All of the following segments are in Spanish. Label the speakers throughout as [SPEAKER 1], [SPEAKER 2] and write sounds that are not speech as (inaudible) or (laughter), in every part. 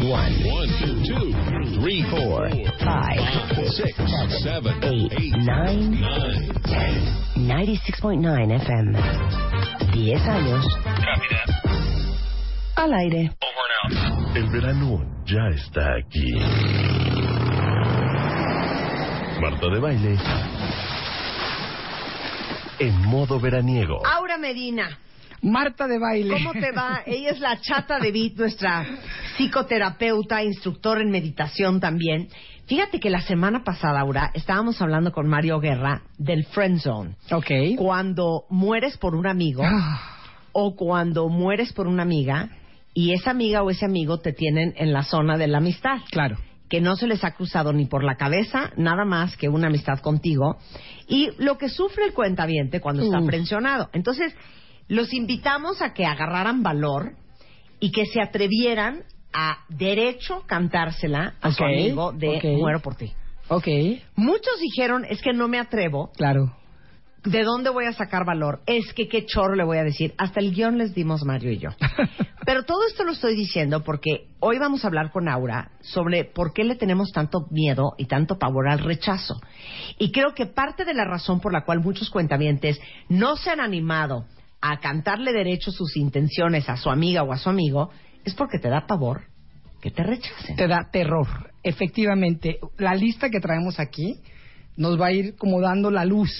[SPEAKER 1] One, one, two, two, three, four,
[SPEAKER 2] Five,
[SPEAKER 1] six, seven,
[SPEAKER 2] eight,
[SPEAKER 1] eight,
[SPEAKER 2] nine,
[SPEAKER 1] nine,
[SPEAKER 2] ten. 96.9 FM. 10 años. Al aire.
[SPEAKER 3] El verano ya está aquí. Marta de Baile. En modo veraniego.
[SPEAKER 2] Aura Medina.
[SPEAKER 4] Marta de baile.
[SPEAKER 2] ¿Cómo te va? (laughs) Ella es la chata de Bit, nuestra psicoterapeuta, instructor en meditación también. Fíjate que la semana pasada, Aura, estábamos hablando con Mario Guerra del Friend Zone.
[SPEAKER 4] Ok.
[SPEAKER 2] Cuando mueres por un amigo
[SPEAKER 4] Ah,
[SPEAKER 2] o cuando mueres por una amiga y esa amiga o ese amigo te tienen en la zona de la amistad.
[SPEAKER 4] claro.
[SPEAKER 2] que no se les ha cruzado ni por la cabeza nada más que una amistad contigo y lo que sufre el cuentaviente cuando está
[SPEAKER 4] Uf.
[SPEAKER 2] pensionado. Entonces, los invitamos a que agarraran valor y que se atrevieran a derecho cantársela a su amigo de
[SPEAKER 4] ok.
[SPEAKER 2] muero por ti.
[SPEAKER 4] Ok,
[SPEAKER 2] Muchos dijeron, es que no me atrevo,
[SPEAKER 4] claro.
[SPEAKER 2] ¿de dónde voy a sacar valor? Es que qué chorro le voy a decir. Hasta el guion les dimos Mario y yo. (laughs) Pero todo esto lo estoy diciendo porque hoy vamos a hablar con Aura sobre por qué le tenemos tanto miedo y tanto pavor al rechazo. Y creo que parte de la razón por la cual muchos cuentavientes no se han animado a cantarle derecho sus intenciones a su amiga o a su amigo es porque te da pavor que te rechacen.
[SPEAKER 4] Te da terror. Efectivamente, la lista que traemos aquí nos va a ir como dando la luz,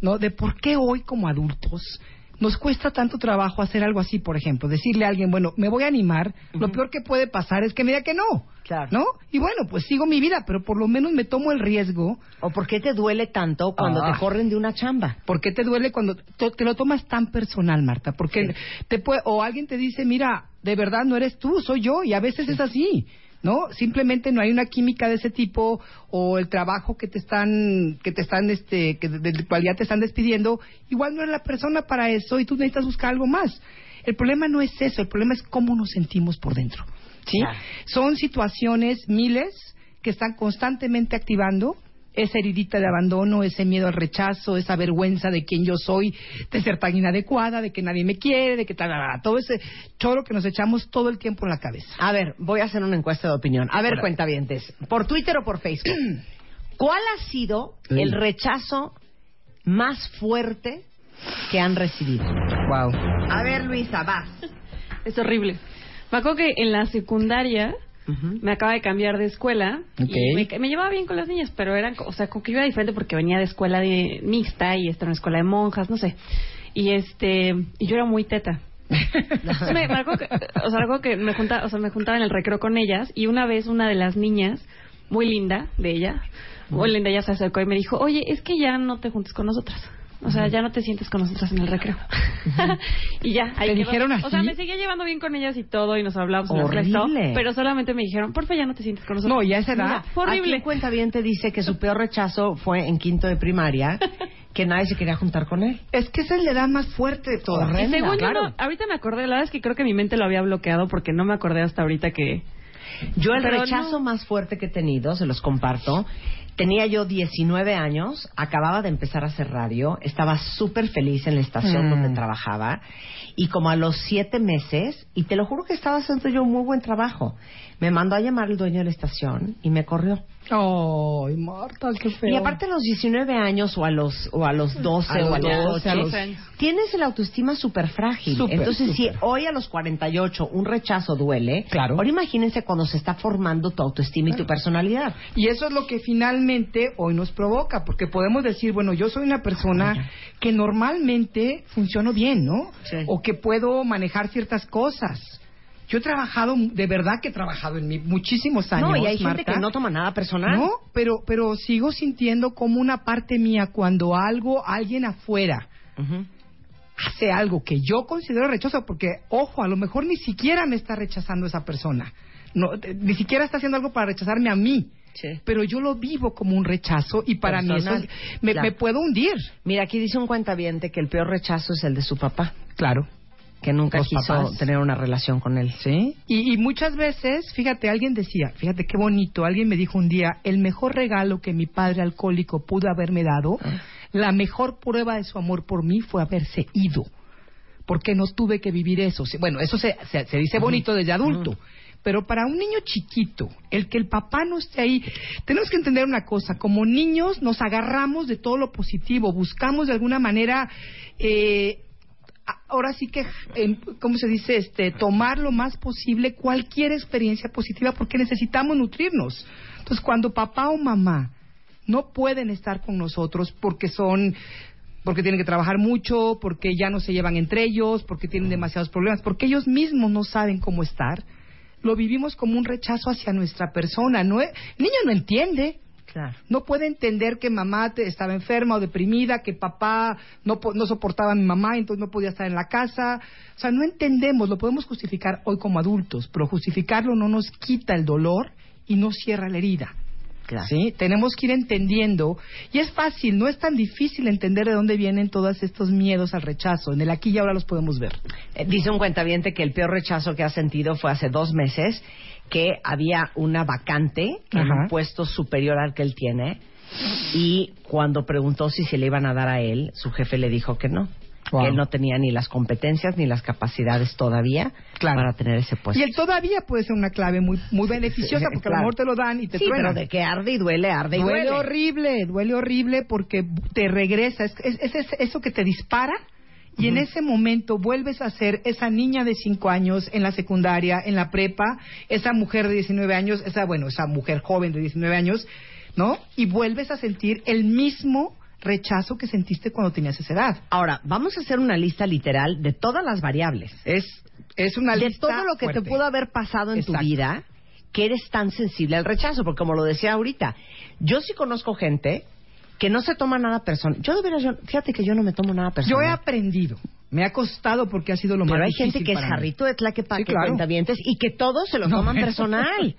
[SPEAKER 4] ¿no? De por qué hoy como adultos nos cuesta tanto trabajo hacer algo así, por ejemplo, decirle a alguien, bueno, me voy a animar, lo peor que puede pasar es que me diga que no,
[SPEAKER 2] Claro.
[SPEAKER 4] ¿no? Y bueno, pues sigo mi vida, pero por lo menos me tomo el riesgo.
[SPEAKER 2] ¿O por qué te duele tanto cuando
[SPEAKER 4] Ah.
[SPEAKER 2] te corren de una chamba?
[SPEAKER 4] ¿Por qué te duele cuando te lo tomas tan personal, Marta? Porque te puede, o alguien te dice, mira, de verdad no eres tú, soy yo, y a veces es así, ¿no? Simplemente no hay una química de ese tipo, o el trabajo que te están, que te están, este, que de- del cual ya te están despidiendo, igual no eres la persona para eso, y tú necesitas buscar algo más. El problema no es eso, el problema es cómo nos sentimos por dentro, ¿sí? Son situaciones, miles, que están constantemente activando esa heridita de abandono, ese miedo al rechazo, esa vergüenza de quién yo soy, de ser tan inadecuada, de que nadie me quiere, de que tal, todo ese choro que nos echamos todo el tiempo en la cabeza.
[SPEAKER 2] A ver, voy a hacer una encuesta de opinión. A ver,
[SPEAKER 4] Órale.
[SPEAKER 2] cuentavientes, por Twitter o por Facebook. (clears throat) ¿Cuál ha sido el rechazo más fuerte que han recibido?
[SPEAKER 4] Wow.
[SPEAKER 2] A ver, Luisa, vas.
[SPEAKER 5] Es horrible. Me acuerdo que en la secundaria me acaba de cambiar de escuela y me, me llevaba bien con las niñas, pero eran, o sea, como que iba diferente porque venía de escuela de mixta y esta era una escuela de monjas, no sé. Y este, y yo era muy teta. Entonces me, que, o sea, algo que me juntaba, o sea, me juntaba en el recreo con ellas y una vez una de las niñas, muy linda de ella, muy linda, ella se acercó y me dijo, oye, es que ya no te juntes con nosotras. O sea, ya no te sientes con nosotras en el recreo. (laughs) y ya, ahí
[SPEAKER 4] ¿Te
[SPEAKER 5] quedó.
[SPEAKER 4] dijeron
[SPEAKER 5] O sea,
[SPEAKER 4] así?
[SPEAKER 5] me seguía llevando bien con ellas y todo y nos hablábamos y nos
[SPEAKER 2] Horrible.
[SPEAKER 5] restó, pero solamente me dijeron, porfa, ya no te sientes con nosotros.
[SPEAKER 4] No, ya a esa edad.
[SPEAKER 5] Fue horrible.
[SPEAKER 2] Aquí cuenta bien te dice que su peor rechazo fue en quinto de primaria, (laughs) que nadie se quería juntar con él.
[SPEAKER 4] Es que esa es la edad más fuerte de todas.
[SPEAKER 5] Y según yo,
[SPEAKER 2] claro.
[SPEAKER 5] no- ahorita me acordé, la verdad es que creo que mi mente lo había bloqueado porque no me acordé hasta ahorita que...
[SPEAKER 2] Yo el
[SPEAKER 5] Pero
[SPEAKER 2] rechazo
[SPEAKER 5] no.
[SPEAKER 2] más fuerte que he tenido, se los comparto, tenía yo 19 años, acababa de empezar a hacer radio, estaba súper feliz en la estación
[SPEAKER 4] Mm.
[SPEAKER 2] donde trabajaba y como a los siete meses, y te lo juro que estaba haciendo yo un muy buen trabajo, me mandó a llamar el dueño de la estación y me corrió.
[SPEAKER 4] Ay, Marta, qué feo.
[SPEAKER 2] Y aparte a los 19 años o a los o a los 12
[SPEAKER 4] A
[SPEAKER 2] o a
[SPEAKER 4] los
[SPEAKER 2] los
[SPEAKER 4] 12, a
[SPEAKER 2] 8
[SPEAKER 4] los-
[SPEAKER 2] tienes el autoestima súper frágil. Entonces, si hoy a los 48 un rechazo duele,
[SPEAKER 4] Claro.
[SPEAKER 2] ahora imagínense cuando se está formando tu autoestima y tu personalidad.
[SPEAKER 4] Y eso es lo que finalmente hoy nos provoca, porque podemos decir, bueno, yo soy una persona que normalmente funciono bien, ¿no?
[SPEAKER 2] Sí.
[SPEAKER 4] O que puedo manejar ciertas cosas. Yo he trabajado, de verdad que he trabajado en mí muchísimos años.
[SPEAKER 2] no, y hay gente
[SPEAKER 4] Marta.
[SPEAKER 2] que no toma nada personal.
[SPEAKER 4] No, pero, pero sigo sintiendo como una parte mía cuando algo, alguien afuera, hace algo que yo considero rechazo, porque, ojo, a lo mejor ni siquiera me está rechazando esa persona. No, eh, ni siquiera está haciendo algo para rechazarme a mí.
[SPEAKER 2] Sí.
[SPEAKER 4] Pero yo lo vivo como un rechazo y para mí
[SPEAKER 2] Personal.
[SPEAKER 4] eso me,
[SPEAKER 2] Claro.
[SPEAKER 4] me puedo hundir.
[SPEAKER 2] Mira, aquí dice un cuentaviente que el peor rechazo es el de su papá,
[SPEAKER 4] Claro.
[SPEAKER 2] Que nunca
[SPEAKER 4] Los
[SPEAKER 2] quiso
[SPEAKER 4] papás.
[SPEAKER 2] tener una relación con él.
[SPEAKER 4] ¿Sí? Y, y muchas veces, fíjate, alguien decía, fíjate qué bonito, alguien me dijo un día, el mejor regalo que mi padre alcohólico pudo haberme dado, la mejor prueba de su amor por mí fue haberse ido. Porque no tuve que vivir eso. Bueno, eso se, se, se dice bonito desde adulto. Pero para un niño chiquito, el que el papá no esté ahí, tenemos que entender una cosa, como niños nos agarramos de todo lo positivo, buscamos de alguna manera eh, ahora sí que, em, ¿cómo se dice? Este, tomar lo más posible cualquier experiencia positiva porque necesitamos nutrirnos. Entonces, cuando papá o mamá no pueden estar con nosotros porque son porque tienen que trabajar mucho, porque ya no se llevan entre ellos, porque tienen demasiados problemas, porque ellos mismos no saben cómo estar, lo vivimos como un rechazo hacia nuestra persona. No, el niño no entiende,
[SPEAKER 2] Claro.
[SPEAKER 4] no puede entender que mamá te- estaba enferma o deprimida, que papá no, no soportaba a mi mamá, entonces no podía estar en la casa. O sea, no entendemos, lo podemos justificar hoy como adultos, pero justificarlo no nos quita el dolor y no cierra la herida.
[SPEAKER 2] Claro.
[SPEAKER 4] ¿Sí? Tenemos que ir entendiendo. Y es fácil, no es tan difícil entender de dónde vienen todos estos miedos al rechazo. En el aquí y ahora los podemos ver.
[SPEAKER 2] Eh, Dice un cuentaviente que el peor rechazo que ha sentido fue hace dos meses, que había una vacante en un puesto superior al que él tiene, y cuando preguntó si se le iban a dar a él, su jefe le dijo que no.
[SPEAKER 4] Wow.
[SPEAKER 2] Que él no tenía ni las competencias ni las capacidades todavía
[SPEAKER 4] Claro.
[SPEAKER 2] para tener ese puesto.
[SPEAKER 4] Y el todavía puede ser una clave muy, muy beneficiosa (laughs) porque a
[SPEAKER 2] claro.
[SPEAKER 4] lo mejor te lo dan y te
[SPEAKER 2] sí, pero de que arde y duele, arde y
[SPEAKER 4] duele,
[SPEAKER 2] duele.
[SPEAKER 4] horrible, duele horrible porque te regresa, es, es- es- es eso que te dispara y en ese momento vuelves a ser esa niña de 5 años en la secundaria, en la prepa, esa mujer de 19 años, esa bueno, esa mujer joven de 19 años, ¿no? Y vuelves a sentir el mismo rechazo que sentiste cuando tenías esa edad.
[SPEAKER 2] Ahora, vamos a hacer una lista literal de todas las variables.
[SPEAKER 4] Es es una
[SPEAKER 2] de
[SPEAKER 4] lista
[SPEAKER 2] todo lo que te pudo haber pasado en tu vida que eres tan sensible al rechazo, porque como lo decía ahorita, yo sí conozco gente que no se toma nada personal. Yo de veras, yo- fíjate que yo no me tomo nada
[SPEAKER 4] Yo
[SPEAKER 2] personal.
[SPEAKER 4] he aprendido, me ha costado porque ha sido lo
[SPEAKER 2] pero
[SPEAKER 4] más
[SPEAKER 2] hay
[SPEAKER 4] difícil
[SPEAKER 2] gente que es jarrito de tlaquepaque,
[SPEAKER 4] Sí, claro.
[SPEAKER 2] cuentavientes, y que todos se lo
[SPEAKER 4] No,
[SPEAKER 2] toman personal.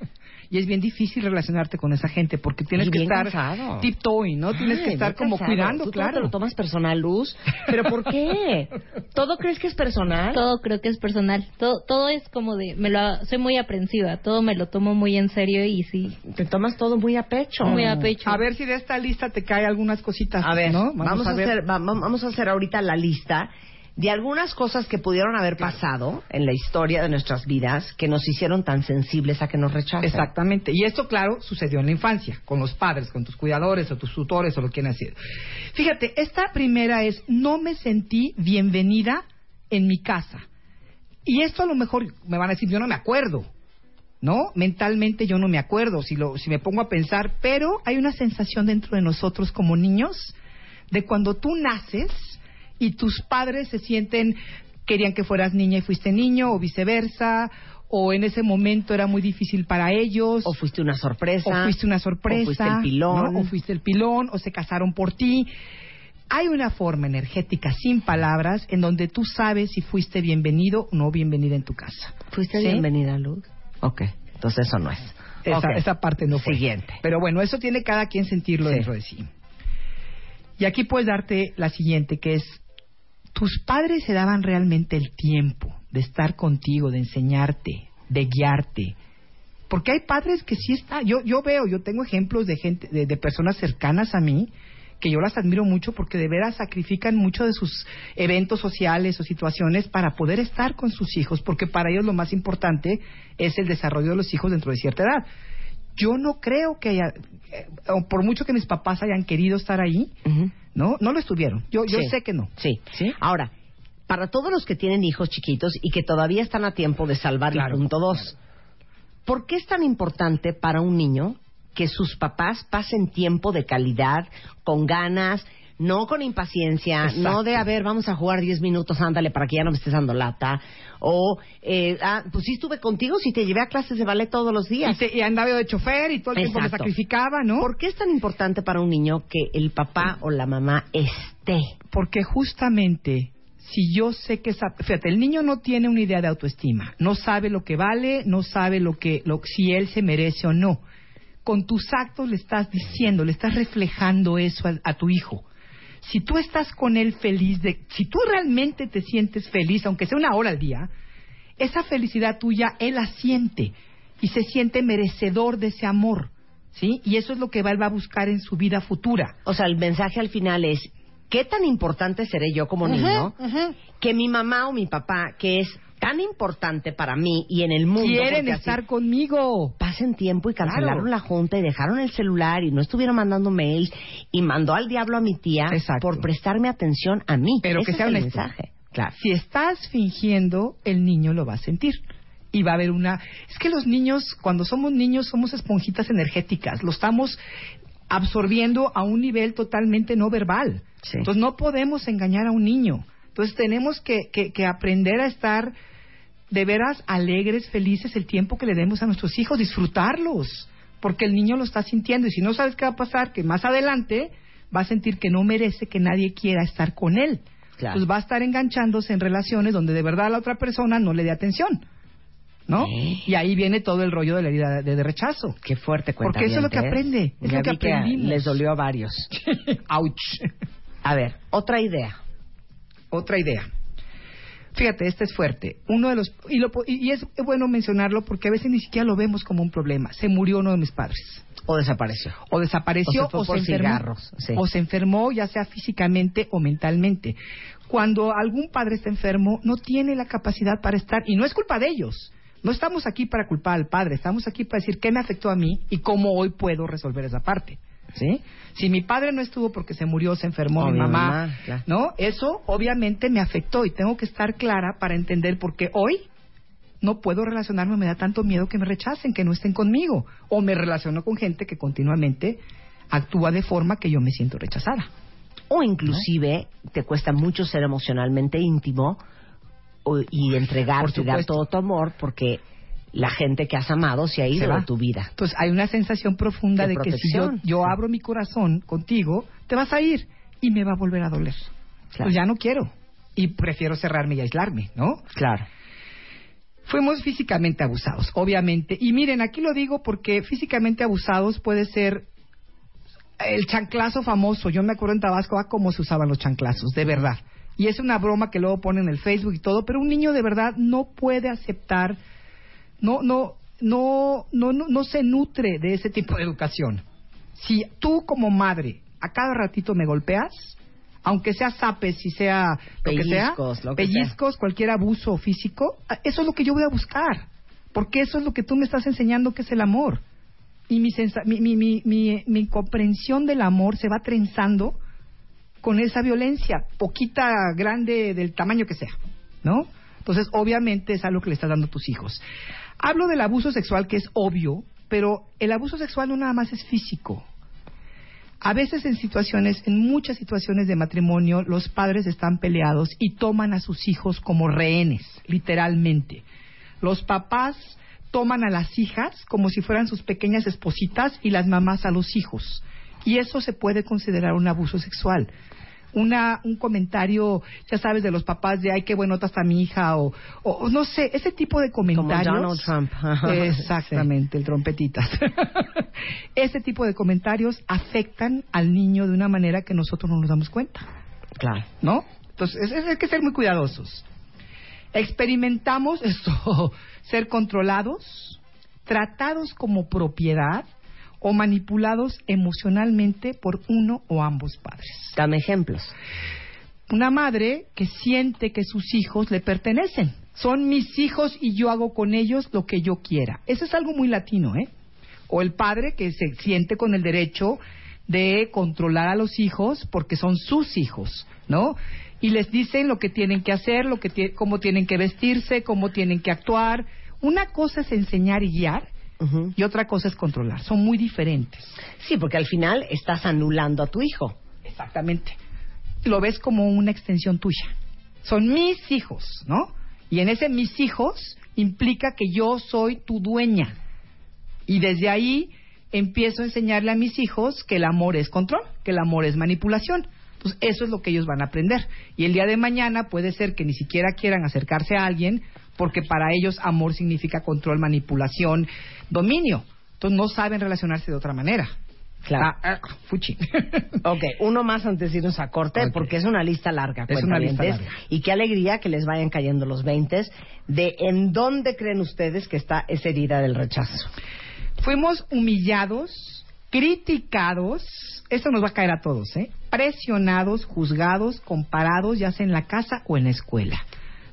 [SPEAKER 4] Y es bien difícil relacionarte con esa gente porque tienes
[SPEAKER 2] Y
[SPEAKER 4] que estar
[SPEAKER 2] cansado.
[SPEAKER 4] tiptoeing, ¿no? Tienes que estar como
[SPEAKER 2] cansado.
[SPEAKER 4] cuidando,
[SPEAKER 2] ¿Tú todo
[SPEAKER 4] claro.
[SPEAKER 2] te lo tomas personal, Luz? ¿Pero por qué? (laughs) ¿Todo crees que es personal?
[SPEAKER 6] Todo creo que es personal. Todo, todo es como de, me lo, soy muy aprensiva. Todo me lo tomo muy en serio y sí,
[SPEAKER 2] Te tomas todo muy a pecho.
[SPEAKER 6] muy a pecho.
[SPEAKER 4] A ver si de esta lista te cae algunas cositas,
[SPEAKER 2] A ver,
[SPEAKER 4] ¿no?
[SPEAKER 2] vamos, a,
[SPEAKER 4] ver.
[SPEAKER 2] hacer, va- vamos a hacer ahorita la lista de algunas cosas que pudieron haber pasado en la historia de nuestras vidas que nos hicieron tan sensibles a que nos rechacen.
[SPEAKER 4] Exactamente. Y esto, claro, sucedió en la infancia, con los padres, con tus cuidadores o tus tutores o lo que quieran decir. Fíjate, esta primera es, no me sentí bienvenida en mi casa. Y esto a lo mejor me van a decir, yo no me acuerdo. ¿No? Mentalmente yo no me acuerdo si, lo, si me pongo a pensar, pero hay una sensación dentro de nosotros como niños de cuando tú naces y tus padres se sienten, querían que fueras niña y fuiste niño, o viceversa, o en ese momento era muy difícil para ellos,
[SPEAKER 2] O fuiste una sorpresa.
[SPEAKER 4] o fuiste una sorpresa,
[SPEAKER 2] O fuiste el pilón.
[SPEAKER 4] ¿no? o fuiste el pilón, o se casaron por ti. Hay una forma energética sin palabras en donde tú sabes si fuiste bienvenido o no bienvenida en tu casa.
[SPEAKER 2] ¿Fuiste
[SPEAKER 4] ¿Sí?
[SPEAKER 2] bienvenida, Luz? Ok, entonces eso no es.
[SPEAKER 4] Esa, parte no fue.
[SPEAKER 2] Siguiente.
[SPEAKER 4] Pero bueno, eso tiene cada quien sentirlo
[SPEAKER 2] Sí.
[SPEAKER 4] dentro de sí. Y aquí puedes darte la siguiente, que es, tus padres se daban realmente el tiempo de estar contigo, de enseñarte, de guiarte. Porque hay padres que sí está, yo yo veo, yo tengo ejemplos de gente, de, de personas cercanas a mí que yo las admiro mucho porque de veras sacrifican mucho de sus eventos sociales o situaciones para poder estar con sus hijos, porque para ellos lo más importante es el desarrollo de los hijos dentro de cierta edad. Yo no creo que haya, eh, por mucho que mis papás hayan querido estar ahí. ¿no? No lo estuvieron. Yo, yo
[SPEAKER 2] Sí.
[SPEAKER 4] sé que no.
[SPEAKER 2] Sí.
[SPEAKER 4] ¿Sí?
[SPEAKER 2] Ahora, para todos los que tienen hijos chiquitos y que todavía están a tiempo de salvar
[SPEAKER 4] Claro.
[SPEAKER 2] el punto dos, ¿por qué es tan importante para un niño que sus papás pasen tiempo de calidad, con ganas, no con impaciencia,
[SPEAKER 4] Exacto.
[SPEAKER 2] no de, a ver, vamos a jugar 10 minutos, ándale, para que ya no me estés dando lata, o, eh, ah, pues sí estuve contigo, sí te llevé a clases de ballet todos los
[SPEAKER 4] Y,
[SPEAKER 2] días.
[SPEAKER 4] te- y andaba yo de chofer y todo el tiempo me sacrificaba, ¿no?
[SPEAKER 2] ¿Por qué es tan importante para un niño que el papá o la mamá esté?
[SPEAKER 4] Porque justamente si yo sé que esa, fíjate, el niño no tiene una idea de autoestima, no sabe lo que vale, no sabe lo que, lo, si él se merece o no. Con tus actos le estás diciendo, le estás reflejando eso a, a tu hijo. Si tú estás con él feliz, de, si tú realmente te sientes feliz, aunque sea una hora al día, esa felicidad tuya él la siente y se siente merecedor de ese amor, ¿sí? Y eso es lo que él va a buscar en su vida futura.
[SPEAKER 2] O sea, el mensaje al final es, ¿qué tan importante seré yo como niño que mi mamá o mi papá, que es tan importante para mí y en el mundo,
[SPEAKER 4] Quieren
[SPEAKER 2] así
[SPEAKER 4] estar conmigo.
[SPEAKER 2] pasen tiempo y cancelaron
[SPEAKER 4] Claro.
[SPEAKER 2] la junta y dejaron el celular y no estuvieron mandando mails y mandó al diablo a mi tía
[SPEAKER 4] Exacto.
[SPEAKER 2] por prestarme atención a mí.
[SPEAKER 4] Pero
[SPEAKER 2] Ese
[SPEAKER 4] que sea
[SPEAKER 2] el mensaje. Claro.
[SPEAKER 4] Si estás fingiendo, el niño lo va a sentir. Y va a haber una... Es que los niños, cuando somos niños, somos esponjitas energéticas. Lo estamos absorbiendo a un nivel totalmente no verbal.
[SPEAKER 2] Sí.
[SPEAKER 4] Entonces no podemos engañar a un niño. Entonces tenemos que, que- que aprender a estar de veras alegres, felices el tiempo que le demos a nuestros hijos, disfrutarlos, porque el niño lo está sintiendo y si no sabes qué va a pasar, que más adelante va a sentir que no merece que nadie quiera estar con él.
[SPEAKER 2] Claro.
[SPEAKER 4] Pues va a estar enganchándose en relaciones donde de verdad la otra persona no le dé atención. ¿No?
[SPEAKER 2] ¿Eh?
[SPEAKER 4] Y ahí viene todo el rollo de la herida de, de rechazo.
[SPEAKER 2] Qué fuerte cuenta.
[SPEAKER 4] Porque eso es lo que aprende, es
[SPEAKER 2] Ya
[SPEAKER 4] lo que aprendimos.
[SPEAKER 2] les dolió a varios. (laughs)
[SPEAKER 4] Ouch.
[SPEAKER 2] A ver, otra idea.
[SPEAKER 4] Otra idea. Fíjate, este es fuerte. Uno de los y, lo y- es bueno mencionarlo porque a veces ni siquiera lo vemos como un problema. Se murió uno de mis padres.
[SPEAKER 2] O desapareció.
[SPEAKER 4] o desapareció
[SPEAKER 2] O se fue
[SPEAKER 4] o se,
[SPEAKER 2] por
[SPEAKER 4] enfermó
[SPEAKER 2] sí.
[SPEAKER 4] o se enfermó ya sea físicamente o mentalmente cuando algún padre está enfermo no tiene la capacidad para estar y no es culpa de ellos no estamos aquí para culpar al padre estamos aquí para decir qué me afectó a mí y cómo hoy puedo resolver esa parte ¿sí? si mi padre no estuvo porque se murió se enfermó mi mamá,
[SPEAKER 2] mamá, claro.
[SPEAKER 4] no eso obviamente me afectó y tengo que estar clara para entender por qué hoy no puedo relacionarme, me da tanto miedo que me rechacen, que no estén conmigo. O me relaciono con gente que continuamente actúa de forma que yo me siento rechazada.
[SPEAKER 2] O inclusive te cuesta mucho ser emocionalmente íntimo o- y entregarte dar todo tu amor porque la gente que has amado se ha ido
[SPEAKER 4] Se va.
[SPEAKER 2] de tu vida.
[SPEAKER 4] Entonces hay una sensación profunda
[SPEAKER 2] De
[SPEAKER 4] de, que si yo, abro mi corazón contigo, te vas a ir y me va a volver a doler.
[SPEAKER 2] Claro.
[SPEAKER 4] Pues ya no quiero. Y prefiero cerrarme y aislarme, ¿no?
[SPEAKER 2] Claro.
[SPEAKER 4] Fuimos físicamente abusados, obviamente. Y miren, aquí lo digo porque físicamente abusados puede ser el chanclazo famoso. Yo me acuerdo en Tabasco a cómo se usaban los chanclazos, de verdad. Y es una broma que luego ponen en el Facebook y todo, pero un niño de verdad no puede aceptar, no, no, no, no, no, no se nutre de ese tipo de educación. Si tú como madre a cada ratito me golpeas, aunque sea zapes y sea lo que sea,
[SPEAKER 2] Pellizcos, lo que
[SPEAKER 4] pellizcos, cualquier abuso físico, eso es lo que yo voy a buscar. Porque eso es lo que tú me estás enseñando que es el amor. Y mi, sensa- mi, mi, mi, mi, mi comprensión del amor se va trenzando con esa violencia, poquita, grande, del tamaño que sea, ¿no? Entonces, obviamente es algo que le estás dando a tus hijos. Hablo del abuso sexual, que es obvio, pero el abuso sexual no nada más es físico. A veces en situaciones, en muchas situaciones de matrimonio, los padres están peleados y toman a sus hijos como rehenes, literalmente. Los papás toman a las hijas como si fueran sus pequeñas espositas y las mamás a los hijos. Y eso se puede considerar un abuso sexual. Una, un comentario, ya sabes, de los papás de, ay, qué buenota está mi hija, o, o- no sé, ese tipo de comentarios.
[SPEAKER 2] Donald Trump. (laughs)
[SPEAKER 4] Exactamente, el trompetitas. (laughs) ese tipo de comentarios afectan al niño de una manera que nosotros no nos damos cuenta.
[SPEAKER 2] Claro.
[SPEAKER 4] ¿no? Entonces, es- es- hay que ser muy cuidadosos. Experimentamos (laughs) esto, ser controlados, tratados como propiedad o manipulados emocionalmente por uno o ambos padres.
[SPEAKER 2] Dame ejemplos.
[SPEAKER 4] Una madre que siente que sus hijos le pertenecen. Son mis hijos y yo hago con ellos lo que yo quiera. Eso es algo muy latino, ¿eh? O el padre que se siente con el derecho de controlar a los hijos porque son sus hijos, ¿no? Y les dicen lo que tienen que hacer, lo que cómo tienen que vestirse, cómo tienen que actuar. Una cosa es enseñar y guiar Y otra cosa es controlar. Son muy diferentes.
[SPEAKER 2] Sí, porque al final estás anulando a tu hijo.
[SPEAKER 4] Exactamente. Lo ves como una extensión tuya. Son mis hijos, ¿no? Y en ese mis hijos implica que yo soy tu dueña. Y desde ahí empiezo a enseñarle a mis hijos que el amor es control, que el amor es manipulación. Entonces, eso es lo que ellos van a aprender. Y el día de mañana puede ser que ni siquiera quieran acercarse a alguien porque para ellos amor significa control, manipulación, dominio. Entonces, no saben relacionarse de otra manera.
[SPEAKER 2] Claro.
[SPEAKER 4] Ah, ah, fuchi. (laughs)
[SPEAKER 2] Ok, uno más antes de irnos a corte, porque es una lista larga.
[SPEAKER 4] Es una lista larga.
[SPEAKER 2] Y qué alegría que les vayan cayendo los 20 de en dónde creen ustedes que está esa herida del rechazo.
[SPEAKER 4] Fuimos humillados, criticados, esto nos va a caer a todos, ¿eh? Presionados, juzgados, comparados, ya sea en la casa o en la escuela.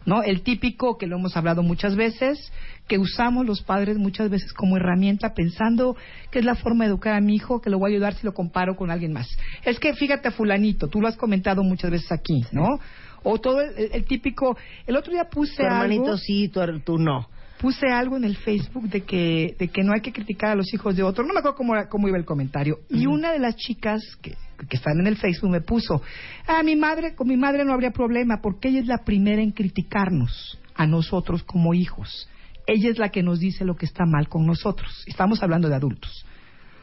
[SPEAKER 4] ¿No? El típico que lo hemos hablado muchas veces, que usamos los padres muchas veces como herramienta pensando que es la forma de educar a mi hijo, que lo voy a ayudar si lo comparo con alguien más. Es que fíjate a fulanito, tú lo has comentado muchas veces aquí, ¿no? O todo el, típico, el otro día puse
[SPEAKER 2] Tu hermanito
[SPEAKER 4] algo
[SPEAKER 2] sí, tu tú no.
[SPEAKER 4] Puse algo en el Facebook de que, de que no hay que criticar a los hijos de otro. No me acuerdo cómo, cómo iba el comentario. Y una de las chicas que, que están en el Facebook me puso, ah, mi madre, con mi madre no habría problema porque ella es la primera en criticarnos a nosotros como hijos. Ella es la que nos dice lo que está mal con nosotros. Estamos hablando de adultos.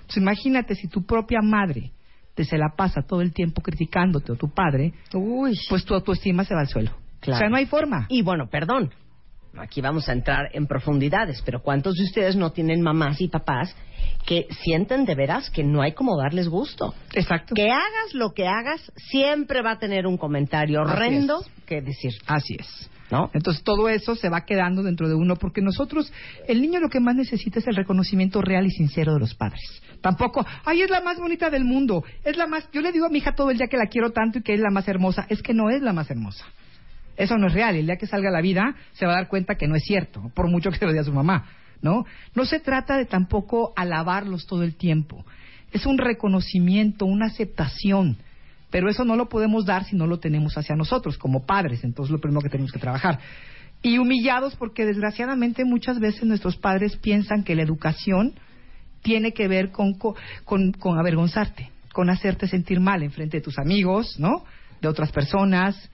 [SPEAKER 4] Entonces, imagínate si tu propia madre te se la pasa todo el tiempo criticándote o tu padre,
[SPEAKER 2] Uy.
[SPEAKER 4] pues tu autoestima se va al suelo.
[SPEAKER 2] Claro.
[SPEAKER 4] O sea, no hay forma.
[SPEAKER 2] Y bueno, perdón, aquí vamos a entrar en profundidades, pero ¿cuántos de ustedes no tienen mamás y papás que sienten de veras que no hay como darles gusto?
[SPEAKER 4] Exacto.
[SPEAKER 2] Que hagas lo que hagas, siempre va a tener un comentario
[SPEAKER 4] Así
[SPEAKER 2] horrendo
[SPEAKER 4] es.
[SPEAKER 2] que decir,
[SPEAKER 4] Así es.
[SPEAKER 2] ¿no?
[SPEAKER 4] Entonces todo eso se va quedando dentro de uno porque nosotros, el niño lo que más necesita es el reconocimiento real y sincero de los padres. Tampoco, ay, es la más bonita del mundo, es la más, yo le digo a mi hija todo el día que la quiero tanto y que es la más hermosa, es que no es la más hermosa. Eso no es real, el día que salga a la vida se va a dar cuenta que no es cierto, por mucho que se lo diga su mamá, ¿no? No se trata de tampoco alabarlos todo el tiempo. Es un reconocimiento, una aceptación. Pero eso no lo podemos dar si no lo tenemos hacia nosotros como padres. Entonces, lo primero que tenemos que trabajar. Y humillados porque desgraciadamente muchas veces nuestros padres piensan que la educación tiene que ver con, co- con, con avergonzarte, con hacerte sentir mal en frente de tus amigos, ¿no? De otras personas,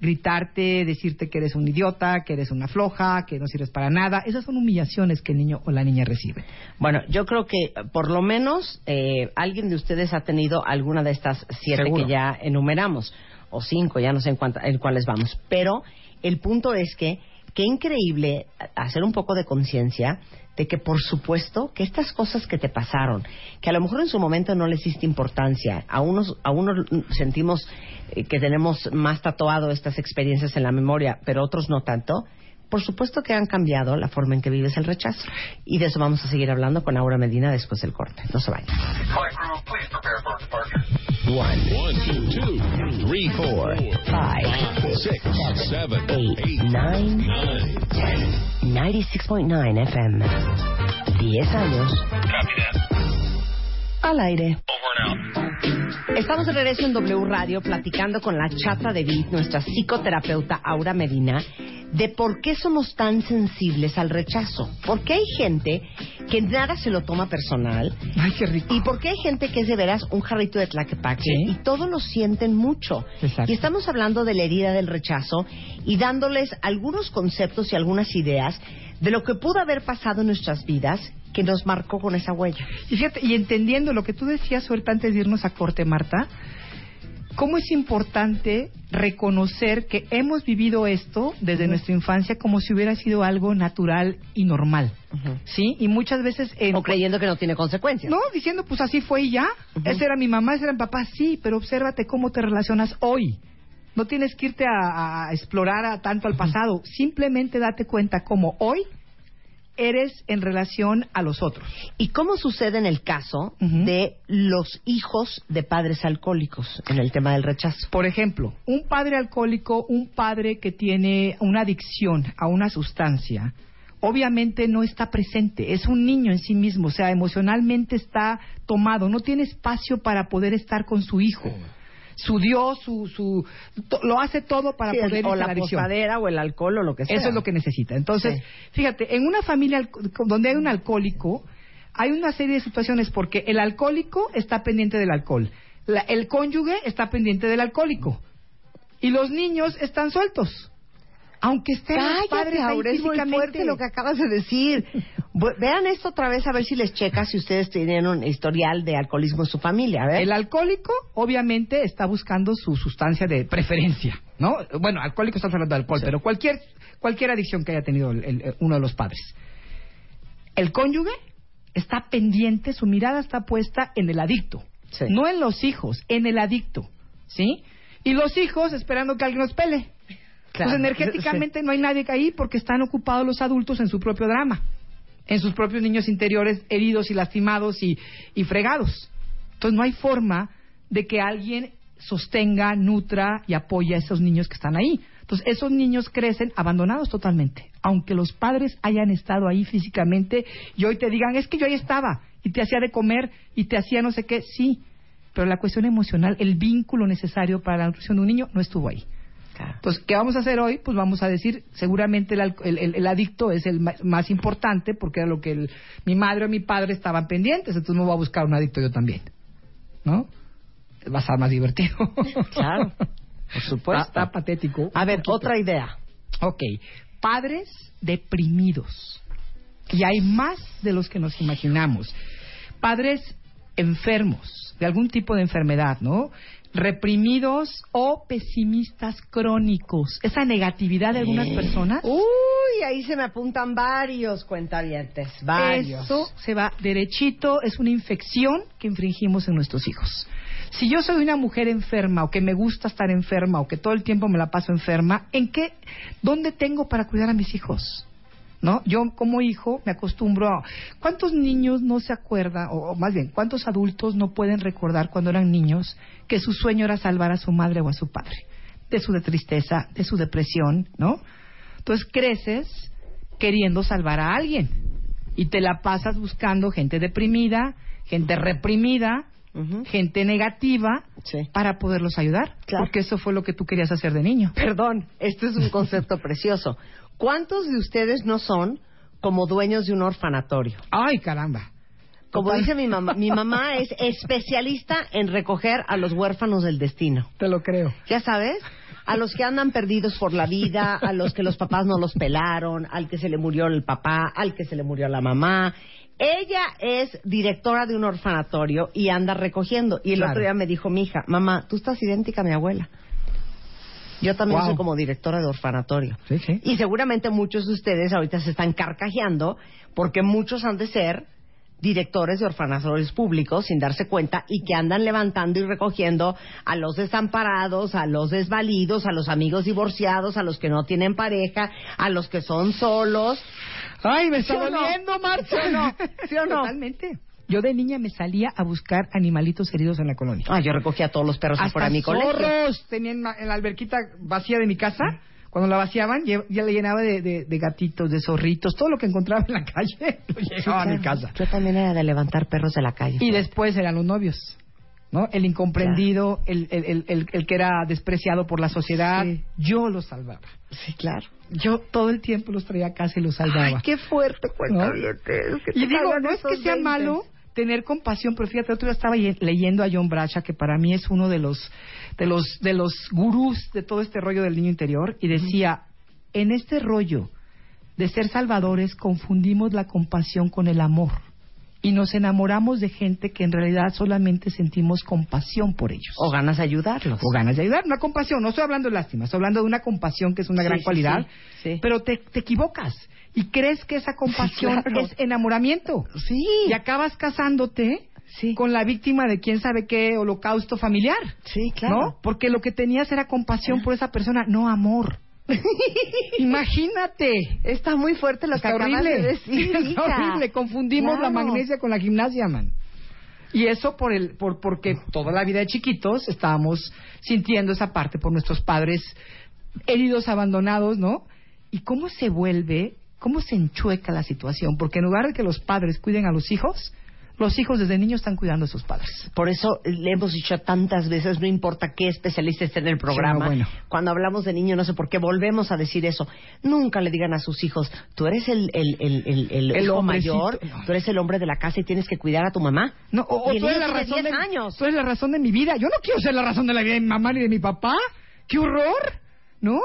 [SPEAKER 4] gritarte, decirte que eres un idiota, que eres una floja, que no sirves para nada. Esas son humillaciones que el niño o la niña recibe.
[SPEAKER 2] Bueno, yo creo que eh, por lo menos eh, alguien de ustedes ha tenido alguna de estas siete
[SPEAKER 4] Seguro.
[SPEAKER 2] que ya enumeramos, o cinco, ya no sé en, cuánta- en cuáles vamos. Pero el punto es que, qué increíble hacer un poco de conciencia de que, por supuesto, que estas cosas que te pasaron, que a lo mejor en su momento no les hiciste importancia, a unos, a unos sentimos eh, que tenemos más tatuado estas experiencias en la memoria, pero otros no tanto, por supuesto que han cambiado la forma en que vives el rechazo. Y de eso vamos a seguir hablando con Aura Medina después del corte. No se vayan.
[SPEAKER 1] One, one, two, two, three, four,
[SPEAKER 2] Five,
[SPEAKER 1] six, seven,
[SPEAKER 2] eight,
[SPEAKER 1] eight,
[SPEAKER 2] nine,
[SPEAKER 1] nine,
[SPEAKER 2] ten. 96.9 FM. 10 años al aire. Estamos de regreso en W Radio platicando con la chata de Vid, nuestra psicoterapeuta Aura Medina, de por qué somos tan sensibles al rechazo. Porque hay gente que nada se lo toma personal
[SPEAKER 4] Ay, qué rico.
[SPEAKER 2] y porque hay gente que es de veras un jarrito de tlaquepaque
[SPEAKER 4] Sí.
[SPEAKER 2] y todos lo sienten mucho.
[SPEAKER 4] Exacto.
[SPEAKER 2] Y estamos hablando de la herida del rechazo y dándoles algunos conceptos y algunas ideas de lo que pudo haber pasado en nuestras vidas que nos marcó con esa huella.
[SPEAKER 4] Y fíjate, y entendiendo lo que tú decías ahorita antes de irnos a corte, Marta, cómo es importante reconocer que hemos vivido esto desde nuestra infancia como si hubiera sido algo natural y normal, ¿sí? Y muchas veces... en-
[SPEAKER 2] O creyendo que no tiene consecuencias.
[SPEAKER 4] No, diciendo, pues así fue y ya.
[SPEAKER 2] Ujú.
[SPEAKER 4] Esa era mi mamá, ese era mi papá, sí, pero obsérvate cómo te relacionas hoy. No tienes que irte a, a explorar a tanto al pasado. Simplemente date cuenta cómo hoy eres en relación a los otros.
[SPEAKER 2] ¿Y cómo sucede en el caso de los hijos de padres alcohólicos en el tema del rechazo?
[SPEAKER 4] Por ejemplo, un padre alcohólico, un padre que tiene una adicción a una sustancia, obviamente no está presente, es un niño en sí mismo, o sea, emocionalmente está tomado, no tiene espacio para poder estar con su hijo. Su Dios, su, su, to- lo hace todo para
[SPEAKER 2] Sí,
[SPEAKER 4] poder
[SPEAKER 2] o
[SPEAKER 4] irse a
[SPEAKER 2] la
[SPEAKER 4] adicción.
[SPEAKER 2] posadera o el alcohol o lo que sea.
[SPEAKER 4] Eso es lo que necesita. Entonces,
[SPEAKER 2] Sí.
[SPEAKER 4] fíjate, en una familia donde hay un alcohólico, hay una serie de situaciones porque el alcohólico está pendiente del alcohol, la- el cónyuge está pendiente del alcohólico y los niños están sueltos. Aunque estén los padres
[SPEAKER 2] Cállate,
[SPEAKER 4] ahí
[SPEAKER 2] Aura, es muy
[SPEAKER 4] físicamente.
[SPEAKER 2] fuerte lo que acabas de decir. Vean esto otra vez a ver si les checa si ustedes tienen un historial de alcoholismo en su familia. A ver.
[SPEAKER 4] El alcohólico, obviamente, está buscando su sustancia de preferencia, ¿no? Bueno, alcohólico estamos hablando de alcohol, pero cualquier, cualquier adicción que haya tenido el- el- uno de los padres. El cónyuge está pendiente, su mirada está puesta en el adicto,
[SPEAKER 2] Sí.
[SPEAKER 4] no en los hijos, en el adicto, ¿sí? Y los hijos esperando que alguien los pele.
[SPEAKER 2] Claro.
[SPEAKER 4] Pues energéticamente no hay nadie que ahí porque están ocupados los adultos en su propio drama, en sus propios niños interiores heridos y lastimados y, y fregados. Entonces no hay forma de que alguien sostenga, nutra y apoye a esos niños que están ahí. Entonces esos niños crecen abandonados totalmente, aunque los padres hayan estado ahí físicamente y hoy te digan, es que yo ahí estaba y te hacía de comer y te hacía no sé qué, sí, pero la cuestión emocional, el vínculo necesario para la nutrición de un niño no estuvo ahí.
[SPEAKER 2] Claro.
[SPEAKER 4] Entonces, ¿qué vamos a hacer hoy? Pues vamos a decir, seguramente el, el- el- el adicto es el más importante porque era lo que mi madre o mi padre estaban pendientes, entonces me voy a buscar un adicto yo también. ¿No? Va a ser más divertido.
[SPEAKER 2] Claro, por (laughs) supuesto.
[SPEAKER 4] Está, está patético.
[SPEAKER 2] A ver,
[SPEAKER 4] poquito.
[SPEAKER 2] otra idea.
[SPEAKER 4] Ok. Padres deprimidos. Y hay más de los que nos imaginamos. Padres enfermos, de algún tipo de enfermedad, ¿no? Reprimidos o pesimistas crónicos. Esa negatividad de algunas personas.
[SPEAKER 2] Uy, ahí se me apuntan varios cuentavientes, varios.
[SPEAKER 4] Eso se va derechito, es una infección que infringimos en nuestros hijos. Si yo soy una mujer enferma o que me gusta estar enferma o que todo el tiempo me la paso enferma, ¿en qué, dónde tengo para cuidar a mis hijos? ¿No? Yo como hijo me acostumbro a... ¿Cuántos niños no se acuerdan, o, o más bien, cuántos adultos no pueden recordar cuando eran niños que su sueño era salvar a su madre o a su padre? De su de tristeza, de su depresión, ¿no? Entonces creces queriendo salvar a alguien y te la pasas buscando gente deprimida, gente reprimida, gente negativa
[SPEAKER 2] Sí.
[SPEAKER 4] para poderlos ayudar,
[SPEAKER 2] Claro.
[SPEAKER 4] porque eso fue lo que tú querías hacer de niño.
[SPEAKER 2] Perdón, este es un concepto precioso. ¿Cuántos de ustedes no son como dueños de un orfanatorio?
[SPEAKER 4] Ay, caramba.
[SPEAKER 2] Como dice mi mamá, mi mamá (laughs) es especialista en recoger a los huérfanos del destino.
[SPEAKER 4] Te lo creo.
[SPEAKER 2] Ya sabes, a los que andan perdidos por la vida, a los que los papás no los pelaron, al que se le murió el papá, al que se le murió la mamá. Ella es directora de un orfanatorio y anda recogiendo. Y el
[SPEAKER 4] Claro.
[SPEAKER 2] otro día me dijo mi hija, mamá, tú estás idéntica a mi abuela. Yo también
[SPEAKER 4] Wow.
[SPEAKER 2] soy como directora de orfanatorio.
[SPEAKER 4] Sí, sí.
[SPEAKER 2] Y seguramente muchos de ustedes ahorita se están carcajeando porque muchos han de ser directores de orfanatorios públicos sin darse cuenta y que andan levantando y recogiendo a los desamparados, a los desvalidos, a los amigos divorciados, a los que no tienen pareja, a los que son solos.
[SPEAKER 4] Ay, me está
[SPEAKER 2] ¿Sí o no?
[SPEAKER 4] doliendo, Marta.
[SPEAKER 2] ¿Sí o no? ¿Sí o no?
[SPEAKER 4] Totalmente. Yo de niña me salía a buscar animalitos heridos en la colonia.
[SPEAKER 2] Ah, yo recogía a todos los perros
[SPEAKER 4] Hasta
[SPEAKER 2] afuera de mi colegio.
[SPEAKER 4] zorros tenía en la, alberquita vacía de mi casa. Cuando la vaciaban, ya le llenaba de, de- de gatitos, de zorritos, todo lo que encontraba en la calle (laughs) lo llevaba a mi casa.
[SPEAKER 2] Yo también era de levantar perros de la calle.
[SPEAKER 4] Y después eran los novios, ¿no? El incomprendido, el, el, el, el- el que era despreciado por la sociedad.
[SPEAKER 2] Sí.
[SPEAKER 4] Yo los salvaba.
[SPEAKER 2] Sí, claro.
[SPEAKER 4] Yo todo el tiempo los traía a casa y los salvaba.
[SPEAKER 2] Ay, qué fuerte,
[SPEAKER 4] ¿no?
[SPEAKER 2] cuentavientes. que
[SPEAKER 4] Y digo, no es que sea
[SPEAKER 2] 20.
[SPEAKER 4] malo tener compasión, pero fíjate, otro día estaba ye- leyendo a John Bracha, que para mí es uno de los, de los, de los gurús de todo este rollo del niño interior, y decía, en este rollo de ser salvadores confundimos la compasión con el amor. Y nos enamoramos de gente que en realidad solamente sentimos compasión por ellos.
[SPEAKER 2] O ganas de ayudarlos.
[SPEAKER 4] O ganas de ayudar, una compasión. No estoy hablando de lástima, estoy hablando de una compasión que es una
[SPEAKER 2] Sí,
[SPEAKER 4] gran
[SPEAKER 2] sí,
[SPEAKER 4] cualidad.
[SPEAKER 2] sí, sí.
[SPEAKER 4] Pero te, te equivocas y crees que esa compasión
[SPEAKER 2] claro.
[SPEAKER 4] es enamoramiento.
[SPEAKER 2] Sí.
[SPEAKER 4] Y acabas casándote
[SPEAKER 2] Sí.
[SPEAKER 4] con la víctima de quién sabe qué holocausto familiar.
[SPEAKER 2] Sí, claro.
[SPEAKER 4] ¿No? Porque lo que tenías era compasión por esa persona, no amor. (laughs) Imagínate.
[SPEAKER 2] Está muy fuerte lo que (laughs)
[SPEAKER 4] Está
[SPEAKER 2] acabas
[SPEAKER 4] horrible.
[SPEAKER 2] de decir,
[SPEAKER 4] Está horrible. Confundimos la magnesia con la gimnasia, man. Y eso por el, por, porque toda la vida de chiquitos estábamos sintiendo esa parte por nuestros padres heridos, abandonados, ¿no? Y cómo se vuelve, cómo se enchueca la situación, porque en lugar de que los padres cuiden a los hijos, los hijos desde niños están cuidando a sus padres.
[SPEAKER 2] Por eso le hemos dicho tantas veces, no importa qué especialista esté en el programa,
[SPEAKER 4] Sí, no, bueno.
[SPEAKER 2] cuando hablamos de niños, no sé por qué, volvemos a decir eso. Nunca le digan a sus hijos, tú eres el, el, el, el, el hijo mayor,
[SPEAKER 4] No.
[SPEAKER 2] tú eres el hombre de la casa y tienes que cuidar a tu mamá.
[SPEAKER 4] No, o, tú eres la razón
[SPEAKER 2] 10
[SPEAKER 4] de,
[SPEAKER 2] años.
[SPEAKER 4] tú eres la razón de mi vida. Yo no quiero ser la razón de la vida de mi mamá ni de mi papá. ¡Qué horror! ¿No?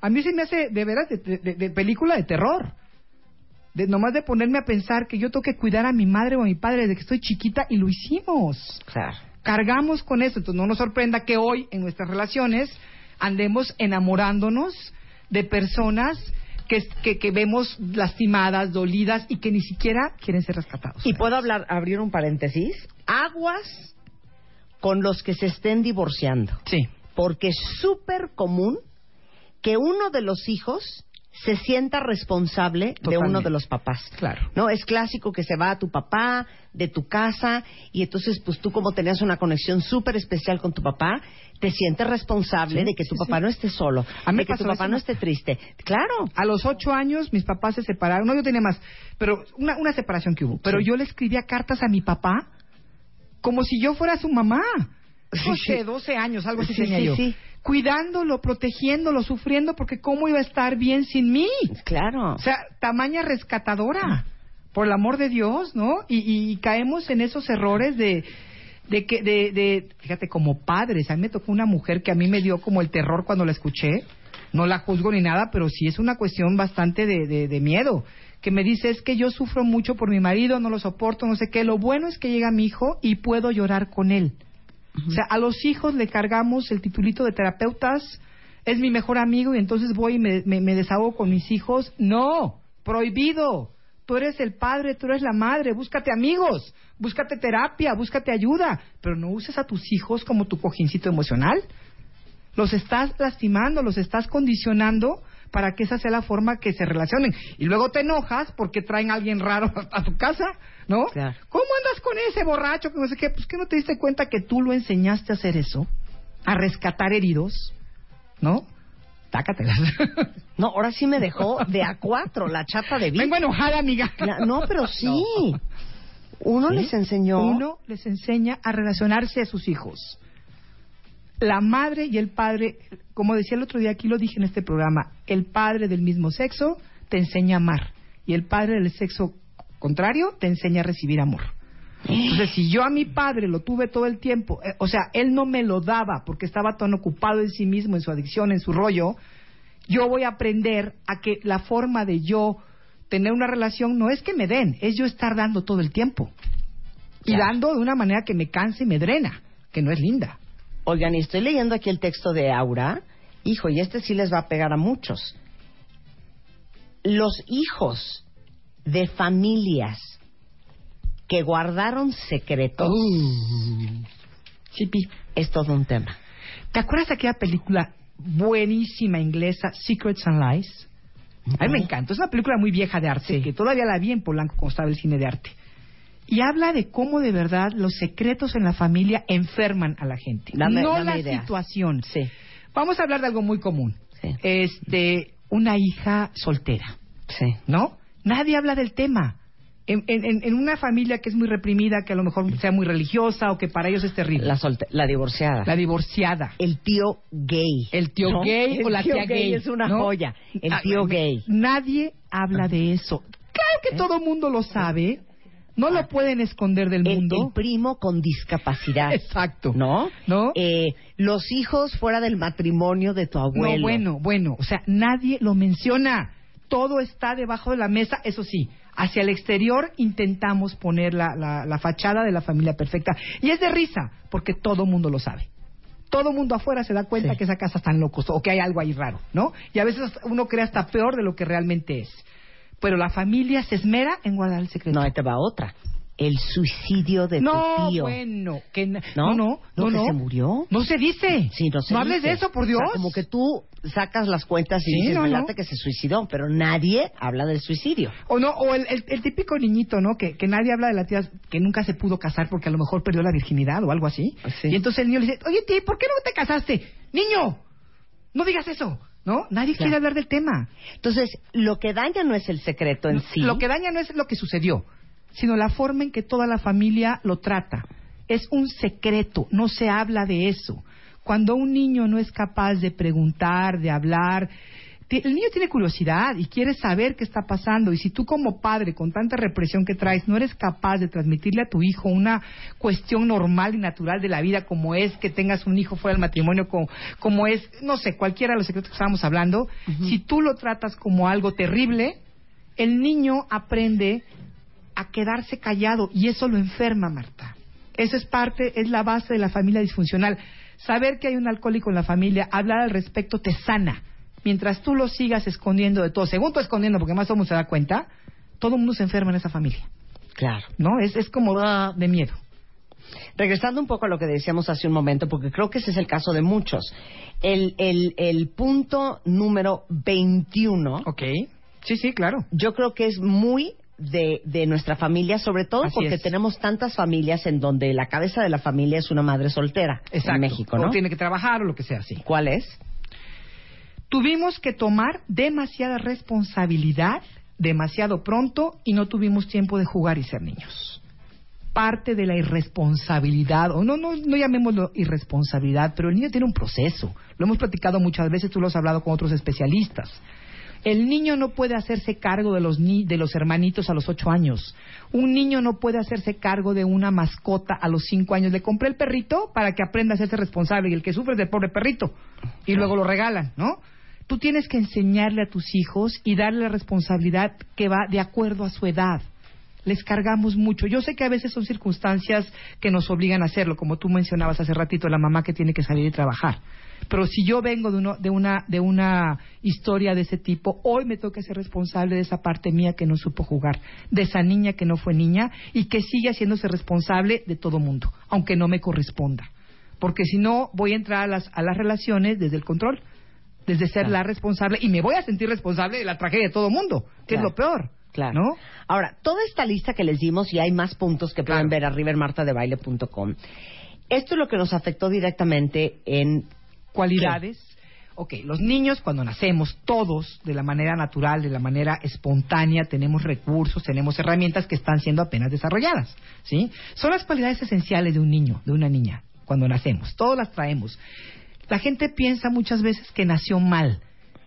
[SPEAKER 4] A mí se me hace de veras de, de- de película de terror. De nomás de ponerme a pensar que yo tengo que cuidar a mi madre o a mi padre desde que estoy chiquita y lo hicimos.
[SPEAKER 2] Claro.
[SPEAKER 4] Cargamos con eso, entonces no nos sorprenda que hoy en nuestras relaciones andemos enamorándonos de personas que, que, que vemos lastimadas, dolidas y que ni siquiera quieren ser rescatados.
[SPEAKER 2] Y puedo hablar, abrir un paréntesis. Aguas con los que se estén divorciando.
[SPEAKER 4] Sí.
[SPEAKER 2] Porque es súper común que uno de los hijos se sienta responsable de uno de los papás.
[SPEAKER 4] Claro.
[SPEAKER 2] No, es clásico que se va a tu papá, de tu casa, y entonces, pues tú como tenías una conexión súper especial con tu papá, te sientes responsable
[SPEAKER 4] Sí,
[SPEAKER 2] de que tu
[SPEAKER 4] sí,
[SPEAKER 2] papá
[SPEAKER 4] sí.
[SPEAKER 2] no esté solo,
[SPEAKER 4] A mí
[SPEAKER 2] de que tu papá no esté triste. Claro.
[SPEAKER 4] A los ocho años mis papás se separaron, no yo tenía más, pero una, una separación que hubo. Pero yo le escribía cartas a mi papá como si yo fuera su mamá.
[SPEAKER 2] Sí,
[SPEAKER 4] No
[SPEAKER 2] sí.
[SPEAKER 4] sé, 12 años, algo así
[SPEAKER 2] Sí,
[SPEAKER 4] tenía
[SPEAKER 2] sí,
[SPEAKER 4] yo. Cuidándolo, protegiéndolo, sufriendo, porque cómo iba a estar bien sin mí.
[SPEAKER 2] Claro.
[SPEAKER 4] O sea, tamaña rescatadora, por el amor de Dios, ¿no? Y, y caemos en esos errores de, de que, de, de, fíjate, como padres. A mí me tocó una mujer que a mí me dio como el terror cuando la escuché. No la juzgo ni nada, pero sí es una cuestión bastante de, de, de miedo. Que me dice, es que yo sufro mucho por mi marido, no lo soporto, no sé qué. Lo bueno es que llega mi hijo y puedo llorar con él. O sea, a los hijos le cargamos el titulito de terapeutas, es mi mejor amigo y entonces voy y me, me, desahogo con mis hijos. No, prohibido. Tú eres el padre, tú eres la madre, búscate amigos, búscate terapia, búscate ayuda, pero no uses a tus hijos como tu cojincito emocional. Los estás lastimando, los estás condicionando para que esa sea la forma que se relacionen. Y luego te enojas porque traen a alguien raro a tu casa, ¿no?
[SPEAKER 2] Claro.
[SPEAKER 4] ¿Cómo andas con ese borracho que no sé qué? Pues que no te diste cuenta que tú lo enseñaste a hacer eso, a rescatar heridos, ¿no? Tácatelas. (laughs)
[SPEAKER 2] No, ahora sí me dejó de a cuatro, la chata de Vic.
[SPEAKER 4] Vengo enojada, amiga.
[SPEAKER 2] No, pero (laughs) sí. Uno les enseñó.
[SPEAKER 4] Uno les enseña a relacionarse a sus hijos. La madre y el padre, como decía el otro día, aquí lo dije en este programa, el padre del mismo sexo te enseña a amar y el padre del sexo contrario te enseña a recibir amor. Entonces, si yo a mi padre lo tuve todo el tiempo, eh, o sea, él no me lo daba porque estaba tan ocupado en sí mismo, en su adicción, en su rollo, yo voy a aprender a que la forma de yo tener una relación no es que me den, es yo estar dando todo el tiempo. Y dando de una manera que me canse y me drena, que no es linda.
[SPEAKER 2] Oigan, y estoy leyendo aquí el texto de Aura. Hijo, y este sí les va a pegar a muchos. Los hijos de familias que guardaron secretos
[SPEAKER 4] Chipi.
[SPEAKER 2] es todo un tema.
[SPEAKER 4] ¿Te acuerdas de aquella película buenísima inglesa, Secrets and Lies? A mí me encanta. Es una película muy vieja de arte, que todavía la vi en Polanco cuando estaba el cine de arte. Y habla de cómo de verdad los secretos en la familia enferman a la gente.
[SPEAKER 2] Dame-
[SPEAKER 4] no
[SPEAKER 2] dame
[SPEAKER 4] la
[SPEAKER 2] ideas.
[SPEAKER 4] situación.
[SPEAKER 2] Sí.
[SPEAKER 4] Vamos a hablar de algo muy común.
[SPEAKER 2] Sí.
[SPEAKER 4] Este, una hija soltera,
[SPEAKER 2] Sí.
[SPEAKER 4] ¿no? Nadie habla del tema. En, en- una familia que es muy reprimida, que a lo mejor sea muy religiosa o que para ellos es terrible.
[SPEAKER 2] La, la divorciada.
[SPEAKER 4] La divorciada.
[SPEAKER 2] El tío gay.
[SPEAKER 4] El tío
[SPEAKER 2] ¿no?
[SPEAKER 4] gay
[SPEAKER 2] El
[SPEAKER 4] o la
[SPEAKER 2] tío
[SPEAKER 4] tía gay.
[SPEAKER 2] es una
[SPEAKER 4] ¿no?
[SPEAKER 2] joya. El
[SPEAKER 4] Ah,
[SPEAKER 2] tío gay.
[SPEAKER 4] Nadie habla de eso. Claro que todo el mundo lo sabe. No lo pueden esconder del.
[SPEAKER 2] El,
[SPEAKER 4] mundo.
[SPEAKER 2] el primo con discapacidad. (laughs)
[SPEAKER 4] Exacto.
[SPEAKER 2] ¿No?
[SPEAKER 4] ¿No?
[SPEAKER 2] Eh, los hijos fuera del matrimonio de tu abuelo.
[SPEAKER 4] No, bueno, bueno. O sea, nadie lo menciona. Todo está debajo de la mesa. Eso sí, hacia el exterior intentamos poner la, la, la fachada de la familia perfecta. Y es de risa, porque todo el mundo lo sabe. Todo mundo afuera se da cuenta
[SPEAKER 2] Sí.
[SPEAKER 4] que esa casa están locos o que hay algo ahí raro, ¿no? Y a veces uno cree hasta peor de lo que realmente es. Pero la familia se esmera en guardar el secreto.
[SPEAKER 2] No, ahí te va otra. El suicidio de
[SPEAKER 4] no,
[SPEAKER 2] tu tío.
[SPEAKER 4] bueno, que
[SPEAKER 2] ¿No?
[SPEAKER 4] no, no,
[SPEAKER 2] ¿No
[SPEAKER 4] no,
[SPEAKER 2] que se murió?
[SPEAKER 4] No se dice.
[SPEAKER 2] Sí, no, se
[SPEAKER 4] hables
[SPEAKER 2] dice.
[SPEAKER 4] de eso, por
[SPEAKER 2] O sea,
[SPEAKER 4] Dios.
[SPEAKER 2] como que tú sacas las cuentas y
[SPEAKER 4] Sí,
[SPEAKER 2] dices,
[SPEAKER 4] no,
[SPEAKER 2] "Me
[SPEAKER 4] no.
[SPEAKER 2] late que se suicidó, pero nadie habla del suicidio.
[SPEAKER 4] O no, o el, el- el típico niñito, ¿no? Que, que nadie habla de la tía que nunca se pudo casar porque a lo mejor perdió la virginidad o algo así.
[SPEAKER 2] Sí.
[SPEAKER 4] Y entonces el niño le dice, oye, tía, ¿por qué no te casaste? Niño, no digas eso, ¿no? Nadie
[SPEAKER 2] Claro.
[SPEAKER 4] quiere hablar del tema.
[SPEAKER 2] Entonces, lo que daña no es el secreto en sí.
[SPEAKER 4] Lo que daña no es lo que sucedió, sino la forma en que toda la familia lo trata. Es un secreto, no se habla de eso. Cuando un niño no es capaz de preguntar, de hablar, el niño tiene curiosidad y quiere saber qué está pasando. Y si tú como padre, con tanta represión que traes, no eres capaz de transmitirle a tu hijo una cuestión normal y natural de la vida, como es que tengas un hijo fuera del matrimonio, como, como es, no sé, cualquiera de los secretos que estábamos hablando, si tú lo tratas como algo terrible, el niño aprende a quedarse callado y eso lo enferma, Marta. Eso es parte, es la base de la familia disfuncional. Saber que hay un alcohólico en la familia, hablar al respecto te sana. Mientras tú lo sigas escondiendo de todo, según tú escondiendo, porque más o menos se da cuenta, todo el mundo se enferma en esa familia.
[SPEAKER 2] Claro.
[SPEAKER 4] ¿No? Es, es como ah, de miedo.
[SPEAKER 2] Regresando un poco a lo que decíamos hace un momento, porque creo que ese es el caso de muchos. El, el, el punto número 21.
[SPEAKER 4] Ok. Sí, sí, claro.
[SPEAKER 2] Yo creo que es muy de, de nuestra familia, sobre todo
[SPEAKER 4] Así
[SPEAKER 2] porque
[SPEAKER 4] es.
[SPEAKER 2] tenemos tantas familias en donde la cabeza de la familia es una madre soltera
[SPEAKER 4] Exacto.
[SPEAKER 2] en México, ¿no?
[SPEAKER 4] O tiene que trabajar o lo que sea, sí.
[SPEAKER 2] ¿Cuál es?
[SPEAKER 4] Tuvimos que tomar demasiada responsabilidad demasiado pronto y no tuvimos tiempo de jugar y ser niños. Parte de la irresponsabilidad, o no, no, no llamémoslo irresponsabilidad, pero el niño tiene un proceso. Lo hemos platicado muchas veces, tú lo has hablado con otros especialistas. El niño no puede hacerse cargo de los, ni de los hermanitos a los ocho años. Un niño no puede hacerse cargo de una mascota a los cinco años. Le compré el perrito para que aprenda a hacerse responsable y el que sufre es del pobre perrito. Y luego lo regalan, ¿no? Tú tienes que enseñarle a tus hijos y darle la responsabilidad que va de acuerdo a su edad. Les cargamos mucho. Yo sé que a veces son circunstancias que nos obligan a hacerlo, como tú mencionabas hace ratito, la mamá que tiene que salir y trabajar. Pero si yo vengo de, uno, de, una, de una historia de ese tipo, hoy me toca ser responsable de esa parte mía que no supo jugar, de esa niña que no fue niña y que sigue haciéndose responsable de todo mundo, aunque no me corresponda. Porque si no, voy a entrar a las, a las relaciones desde el control, desde ser
[SPEAKER 2] Claro.
[SPEAKER 4] la responsable y me voy a sentir responsable de la tragedia de todo mundo, que
[SPEAKER 2] Claro.
[SPEAKER 4] es lo peor.
[SPEAKER 2] Claro.
[SPEAKER 4] ¿No?
[SPEAKER 2] Ahora, toda esta lista que les dimos, y hay más puntos que pueden ver arriba en martadebaile.com, esto es lo que nos afectó directamente en
[SPEAKER 4] cualidades. Ok, los niños cuando nacemos, todos de la manera natural, de la manera espontánea, tenemos recursos, tenemos herramientas que están siendo apenas desarrolladas, ¿sí? Son las cualidades esenciales de un niño, de una niña, cuando nacemos. Todos las traemos. La gente piensa muchas veces que nació mal,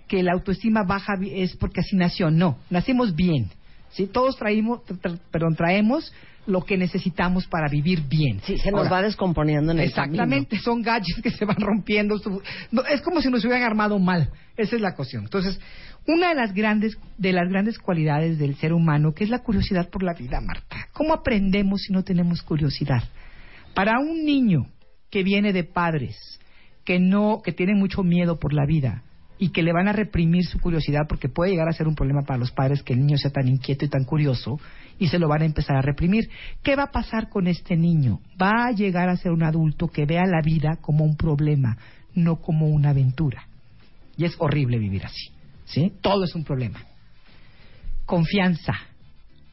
[SPEAKER 4] que la autoestima baja es porque así nació. No, nacimos bien, ¿sí? Todos traemos, tra- tra- perdón, traemos lo que necesitamos para vivir bien.
[SPEAKER 2] Sí, se nos
[SPEAKER 4] Ahora,
[SPEAKER 2] va descomponiendo en el
[SPEAKER 4] Exactamente, son gadgets que se van rompiendo. su- no, es como si nos hubieran armado mal. Esa es la cuestión. Entonces, una de las grandes de las grandes cualidades del ser humano, que es la curiosidad por la vida, Marta. ¿Cómo aprendemos si no tenemos curiosidad? Para un niño que viene de padres que no que tienen mucho miedo por la vida y que le van a reprimir su curiosidad porque puede llegar a ser un problema para los padres que el niño sea tan inquieto y tan curioso y se lo van a empezar a reprimir. ¿Qué va a pasar con este niño? Va a llegar a ser un adulto que vea la vida como un problema, no como una aventura. Y es horrible vivir así, ¿sí? Todo es un problema. Confianza.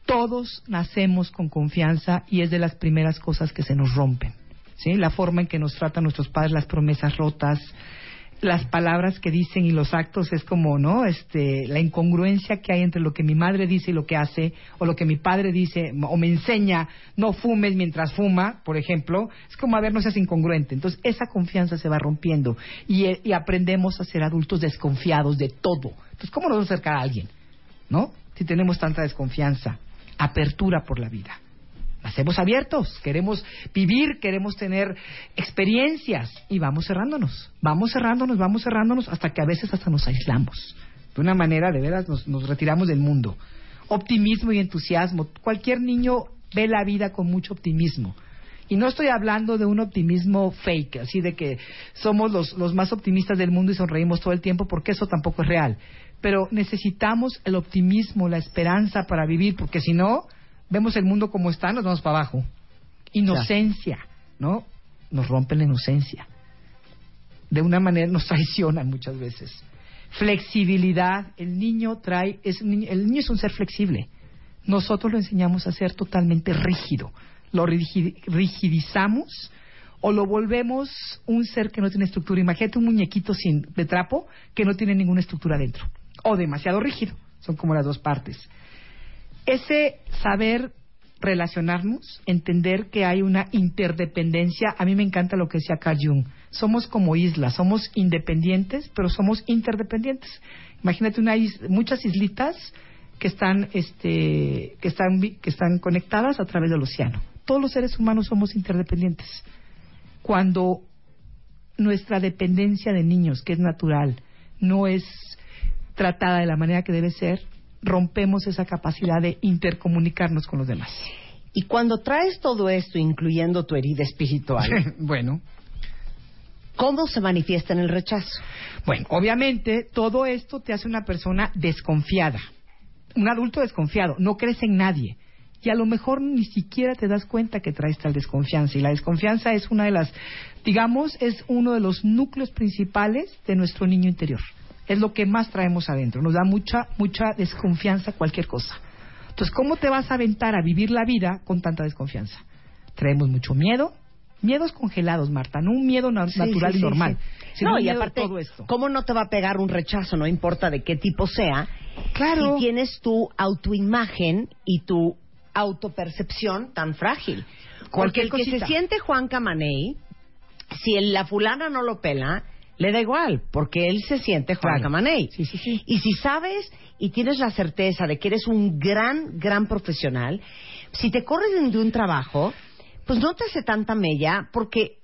[SPEAKER 4] Todos nacemos con confianza y es de las primeras cosas que se nos rompen. ¿Sí? La forma en que nos tratan nuestros padres, las promesas rotas, las palabras que dicen y los actos es como, ¿no? Este, la incongruencia que hay entre lo que mi madre dice y lo que hace, o lo que mi padre dice o me enseña, no fumes mientras fuma, por ejemplo, es como, a ver, no seas incongruente. Entonces, esa confianza se va rompiendo y, y aprendemos a ser adultos desconfiados de todo. Entonces, ¿cómo nos vamos a acercar a alguien? ¿No? Si tenemos tanta desconfianza, apertura por la vida. Nacemos abiertos, queremos vivir, queremos tener experiencias y vamos cerrándonos, vamos cerrándonos, vamos cerrándonos hasta que a veces hasta nos aislamos. De una manera, de veras, nos, retiramos del mundo. Optimismo y entusiasmo. Cualquier niño ve la vida con mucho optimismo. Y no estoy hablando de un optimismo fake, así de que somos los más optimistas del mundo y sonreímos todo el tiempo, porque eso tampoco es real. Pero necesitamos el optimismo, la esperanza para vivir, porque si no, vemos el mundo como está, nos vamos para abajo. Inocencia, ¿no? Nos rompen la inocencia. De una manera nos traicionan muchas veces. Flexibilidad, el niño trae, es, el niño es un ser flexible. Nosotros lo enseñamos a ser totalmente rígido. Lo rigi- rigidizamos o lo volvemos un ser que no tiene estructura. Imagínate un muñequito sin, de trapo que no tiene ninguna estructura dentro. O demasiado rígido. Son como las dos partes ese saber relacionarnos, entender que hay una interdependencia, a mí me encanta lo que decía Carl Jung, somos como islas, somos independientes, pero somos interdependientes. Imagínate una is- muchas islitas que están este que están que están conectadas a través del océano. Todos los seres humanos somos interdependientes. Cuando nuestra dependencia de niños, que es natural, no es tratada de la manera que debe ser, rompemos esa capacidad de intercomunicarnos con los demás.
[SPEAKER 2] Y cuando traes todo esto, incluyendo tu herida espiritual, (laughs)
[SPEAKER 4] bueno,
[SPEAKER 2] ¿cómo se manifiesta en el rechazo?
[SPEAKER 4] Bueno, obviamente todo esto te hace una persona desconfiada, un adulto desconfiado, no crees en nadie. Y a lo mejor ni siquiera te das cuenta que traes tal desconfianza. Y la desconfianza es una de las, digamos, es uno de los núcleos principales de nuestro niño interior. Es lo que más traemos adentro. Nos da mucha, mucha desconfianza cualquier cosa. Entonces, ¿cómo te vas a aventar a vivir la vida con tanta desconfianza? Traemos mucho miedo, miedos congelados, Marta, no un miedo na-
[SPEAKER 2] Sí,
[SPEAKER 4] natural
[SPEAKER 2] sí,
[SPEAKER 4] y normal.
[SPEAKER 2] sí. No, y aparte,
[SPEAKER 4] todo esto.
[SPEAKER 2] ¿cómo no te va a pegar un rechazo? No importa de qué tipo sea.
[SPEAKER 4] Claro.
[SPEAKER 2] Si tienes tu autoimagen y tu autopercepción tan frágil. Porque el que
[SPEAKER 4] cosita.
[SPEAKER 2] se siente Juan Camaney, si el- la fulana no lo pela, le da igual, porque él se siente Juan. Camaney.
[SPEAKER 4] Sí, sí, sí.
[SPEAKER 2] Y si sabes y tienes la certeza de que eres un gran, gran profesional, si te corres de un trabajo, pues no te hace tanta mella, porque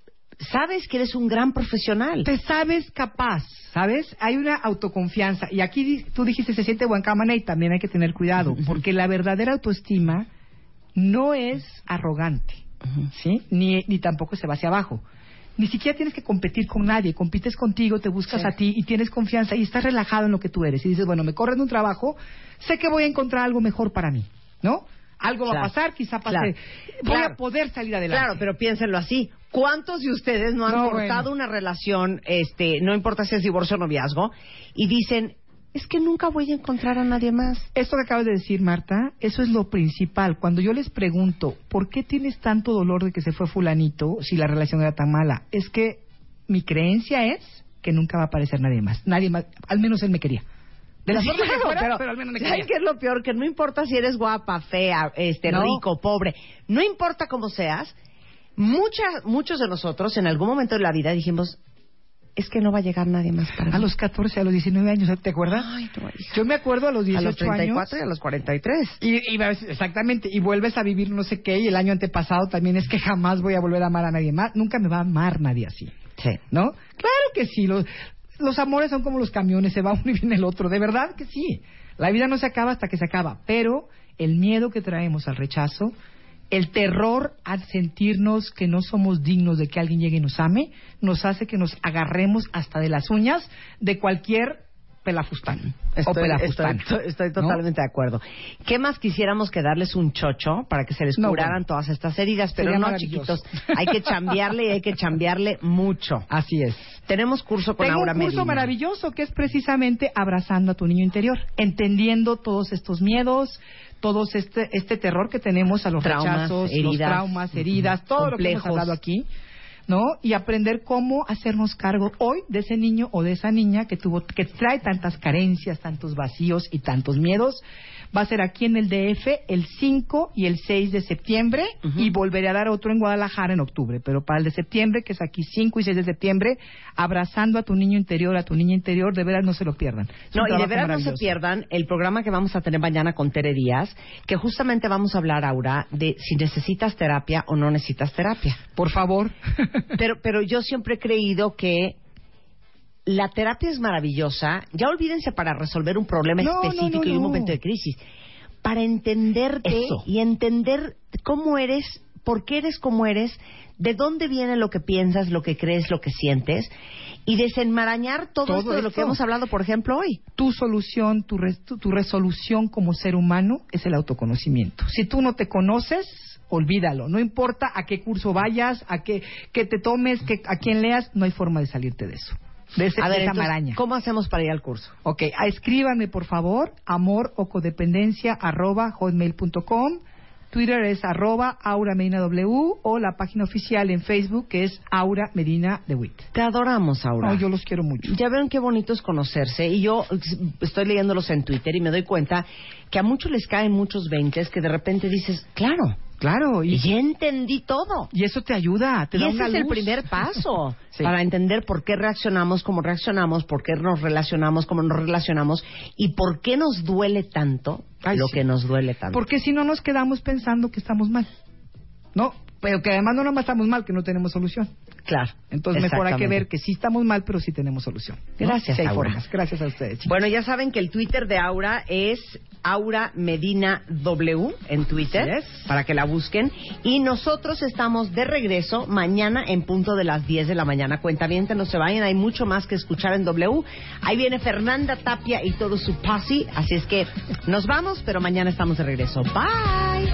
[SPEAKER 2] sabes que eres un gran profesional.
[SPEAKER 4] te sabes capaz, ¿sabes? Hay una autoconfianza. Y aquí tú dijiste se siente Guancamana y también hay que tener cuidado, porque la verdadera autoestima no es arrogante, ¿sí? Ni, ni tampoco se va hacia abajo. Ni siquiera tienes que competir con nadie, compites contigo, te buscas
[SPEAKER 2] Sí.
[SPEAKER 4] a ti y tienes confianza y estás relajado en lo que tú eres. Y dices, bueno, me corren un trabajo, sé que voy a encontrar algo mejor para mí, ¿no? Algo va a pasar, quizá pase.
[SPEAKER 2] Claro.
[SPEAKER 4] Voy
[SPEAKER 2] Claro.
[SPEAKER 4] a poder salir adelante.
[SPEAKER 2] Claro, pero piénsenlo así. ¿Cuántos de ustedes no han
[SPEAKER 4] No,
[SPEAKER 2] cortado
[SPEAKER 4] bueno.
[SPEAKER 2] una relación, este, no importa si es divorcio o noviazgo, y dicen, es que nunca voy a encontrar a nadie más?
[SPEAKER 4] Esto que acabas de decir, Marta, eso es lo principal. Cuando yo les pregunto, ¿por qué tienes tanto dolor de que se fue fulanito si la relación era tan mala? Es que mi creencia es que nunca va a aparecer nadie más. Nadie más, al menos él me quería. De la (laughs)
[SPEAKER 2] Sí,
[SPEAKER 4] forma que
[SPEAKER 2] claro,
[SPEAKER 4] fuera,
[SPEAKER 2] pero,
[SPEAKER 4] pero al menos me
[SPEAKER 2] ¿saben
[SPEAKER 4] quería.
[SPEAKER 2] qué es lo peor? Que no importa si eres guapa, fea, este,
[SPEAKER 4] No.
[SPEAKER 2] rico, pobre, no importa cómo seas, mucha, muchos de nosotros en algún momento de la vida dijimos, es que no va a llegar nadie más para
[SPEAKER 4] A
[SPEAKER 2] mí.
[SPEAKER 4] los 14, a los 19 años, ¿te acuerdas?
[SPEAKER 2] Ay, no, hija.
[SPEAKER 4] Yo me acuerdo a los
[SPEAKER 2] a
[SPEAKER 4] 18
[SPEAKER 2] los 34
[SPEAKER 4] años.
[SPEAKER 2] y a los 43.
[SPEAKER 4] Y, y exactamente, y vuelves a vivir no sé qué, y el año antepasado también es que jamás voy a volver a amar a nadie más. Nunca me va a amar nadie así.
[SPEAKER 2] Sí.
[SPEAKER 4] ¿no? Claro que sí, los, los amores son como los camiones, se va uno y viene el otro, de verdad que sí. La vida no se acaba hasta que se acaba, pero el miedo que traemos al rechazo, el terror al sentirnos que no somos dignos de que alguien llegue y nos ame, nos hace que nos agarremos hasta de las uñas de cualquier pelafustán o
[SPEAKER 2] Estoy,
[SPEAKER 4] pelafustana.
[SPEAKER 2] estoy- estoy
[SPEAKER 4] ¿no?
[SPEAKER 2] totalmente de acuerdo. ¿Qué más quisiéramos que darles un chocho para que se les
[SPEAKER 4] No,
[SPEAKER 2] curaran
[SPEAKER 4] bueno.
[SPEAKER 2] todas estas heridas? Pero
[SPEAKER 4] Sería
[SPEAKER 2] no, chiquitos. Hay que chambearle y hay que chambearle mucho. (laughs)
[SPEAKER 4] Así es.
[SPEAKER 2] Tenemos curso con
[SPEAKER 4] Tengo
[SPEAKER 2] Aura
[SPEAKER 4] un curso
[SPEAKER 2] Medina.
[SPEAKER 4] maravilloso que es precisamente abrazando a tu niño interior, entendiendo todos estos miedos, todos este este terror que tenemos a los
[SPEAKER 2] Traumas,
[SPEAKER 4] rechazos, los
[SPEAKER 2] heridas,
[SPEAKER 4] traumas, heridas,
[SPEAKER 2] ujú,
[SPEAKER 4] todo lo que hemos hablado aquí, ¿no? Y aprender cómo hacernos cargo hoy de ese niño o de esa niña que tuvo que trae tantas carencias, tantos vacíos y tantos miedos. Va a ser aquí en el DF el 5 y el 6 de septiembre y volveré a dar otro en Guadalajara en octubre, pero para el de septiembre, que es aquí 5 y 6 de septiembre, abrazando a tu niño interior, a tu niña interior, de veras no se lo pierdan. Es
[SPEAKER 2] No, y de veras no se pierdan el programa que vamos a tener mañana con Tere Díaz, que justamente vamos a hablar, Aura, de si necesitas terapia o no necesitas terapia.
[SPEAKER 4] Por favor.
[SPEAKER 2] Pero, pero yo siempre he creído que la terapia es maravillosa. Ya olvídense para resolver un problema
[SPEAKER 4] No,
[SPEAKER 2] específico
[SPEAKER 4] no,
[SPEAKER 2] y un momento de crisis. Para entenderte
[SPEAKER 4] Eso.
[SPEAKER 2] y entender cómo eres, por qué eres como eres, de dónde viene lo que piensas, lo que crees, lo que sientes, y desenmarañar todo,
[SPEAKER 4] Todo
[SPEAKER 2] esto de lo que hemos hablado, por ejemplo, hoy.
[SPEAKER 4] tu solución, tu, res- tu, tu resolución como ser humano es el autoconocimiento. Si tú no te conoces, olvídalo. No importa a qué curso vayas, a qué, que te tomes, que, a quién leas, no hay forma de salirte de eso. De, ese-
[SPEAKER 2] A
[SPEAKER 4] de
[SPEAKER 2] ver,
[SPEAKER 4] esa
[SPEAKER 2] entonces,
[SPEAKER 4] maraña.
[SPEAKER 2] ¿cómo hacemos para ir al curso?
[SPEAKER 4] Ok, escríbanme por favor, amor o codependencia arroba hotmail.com. Twitter es arroba Aura Medina W o la página oficial en Facebook que es Aura Medina de Witt.
[SPEAKER 2] Te adoramos, Aura.
[SPEAKER 4] No, yo los quiero mucho.
[SPEAKER 2] Ya ven qué bonito es conocerse. Y yo estoy leyéndolos en Twitter y me doy cuenta que a muchos les caen muchos veintes que de repente dices, claro,
[SPEAKER 4] Claro, y,
[SPEAKER 2] ya entendí todo.
[SPEAKER 4] y eso te ayuda, te
[SPEAKER 2] y
[SPEAKER 4] da
[SPEAKER 2] ese
[SPEAKER 4] una
[SPEAKER 2] es el primer paso (laughs)
[SPEAKER 4] Sí.
[SPEAKER 2] para entender por qué reaccionamos como reaccionamos, por qué nos relacionamos como nos relacionamos y por qué nos duele tanto
[SPEAKER 4] Ay,
[SPEAKER 2] lo
[SPEAKER 4] sí.
[SPEAKER 2] que nos duele tanto.
[SPEAKER 4] Porque si no nos quedamos pensando que estamos mal. ¿No? Pero que además no nomás estamos mal, que no tenemos solución.
[SPEAKER 2] Claro.
[SPEAKER 4] Entonces mejor hay que ver que sí estamos mal, pero sí tenemos solución. ¿no?
[SPEAKER 2] Gracias,
[SPEAKER 4] Sí hay
[SPEAKER 2] Aura.
[SPEAKER 4] formas. Gracias a ustedes. chicos.
[SPEAKER 2] Bueno, ya saben que el Twitter de Aura es Aura Medina W en Twitter,
[SPEAKER 4] Yes.
[SPEAKER 2] para que la busquen. Y nosotros estamos de regreso mañana en punto de las 10 de la mañana. Cuenta bien, no se vayan, hay mucho más que escuchar en W. Ahí viene Fernanda Tapia y todo su posse, así es que nos vamos, pero mañana estamos de regreso. Bye.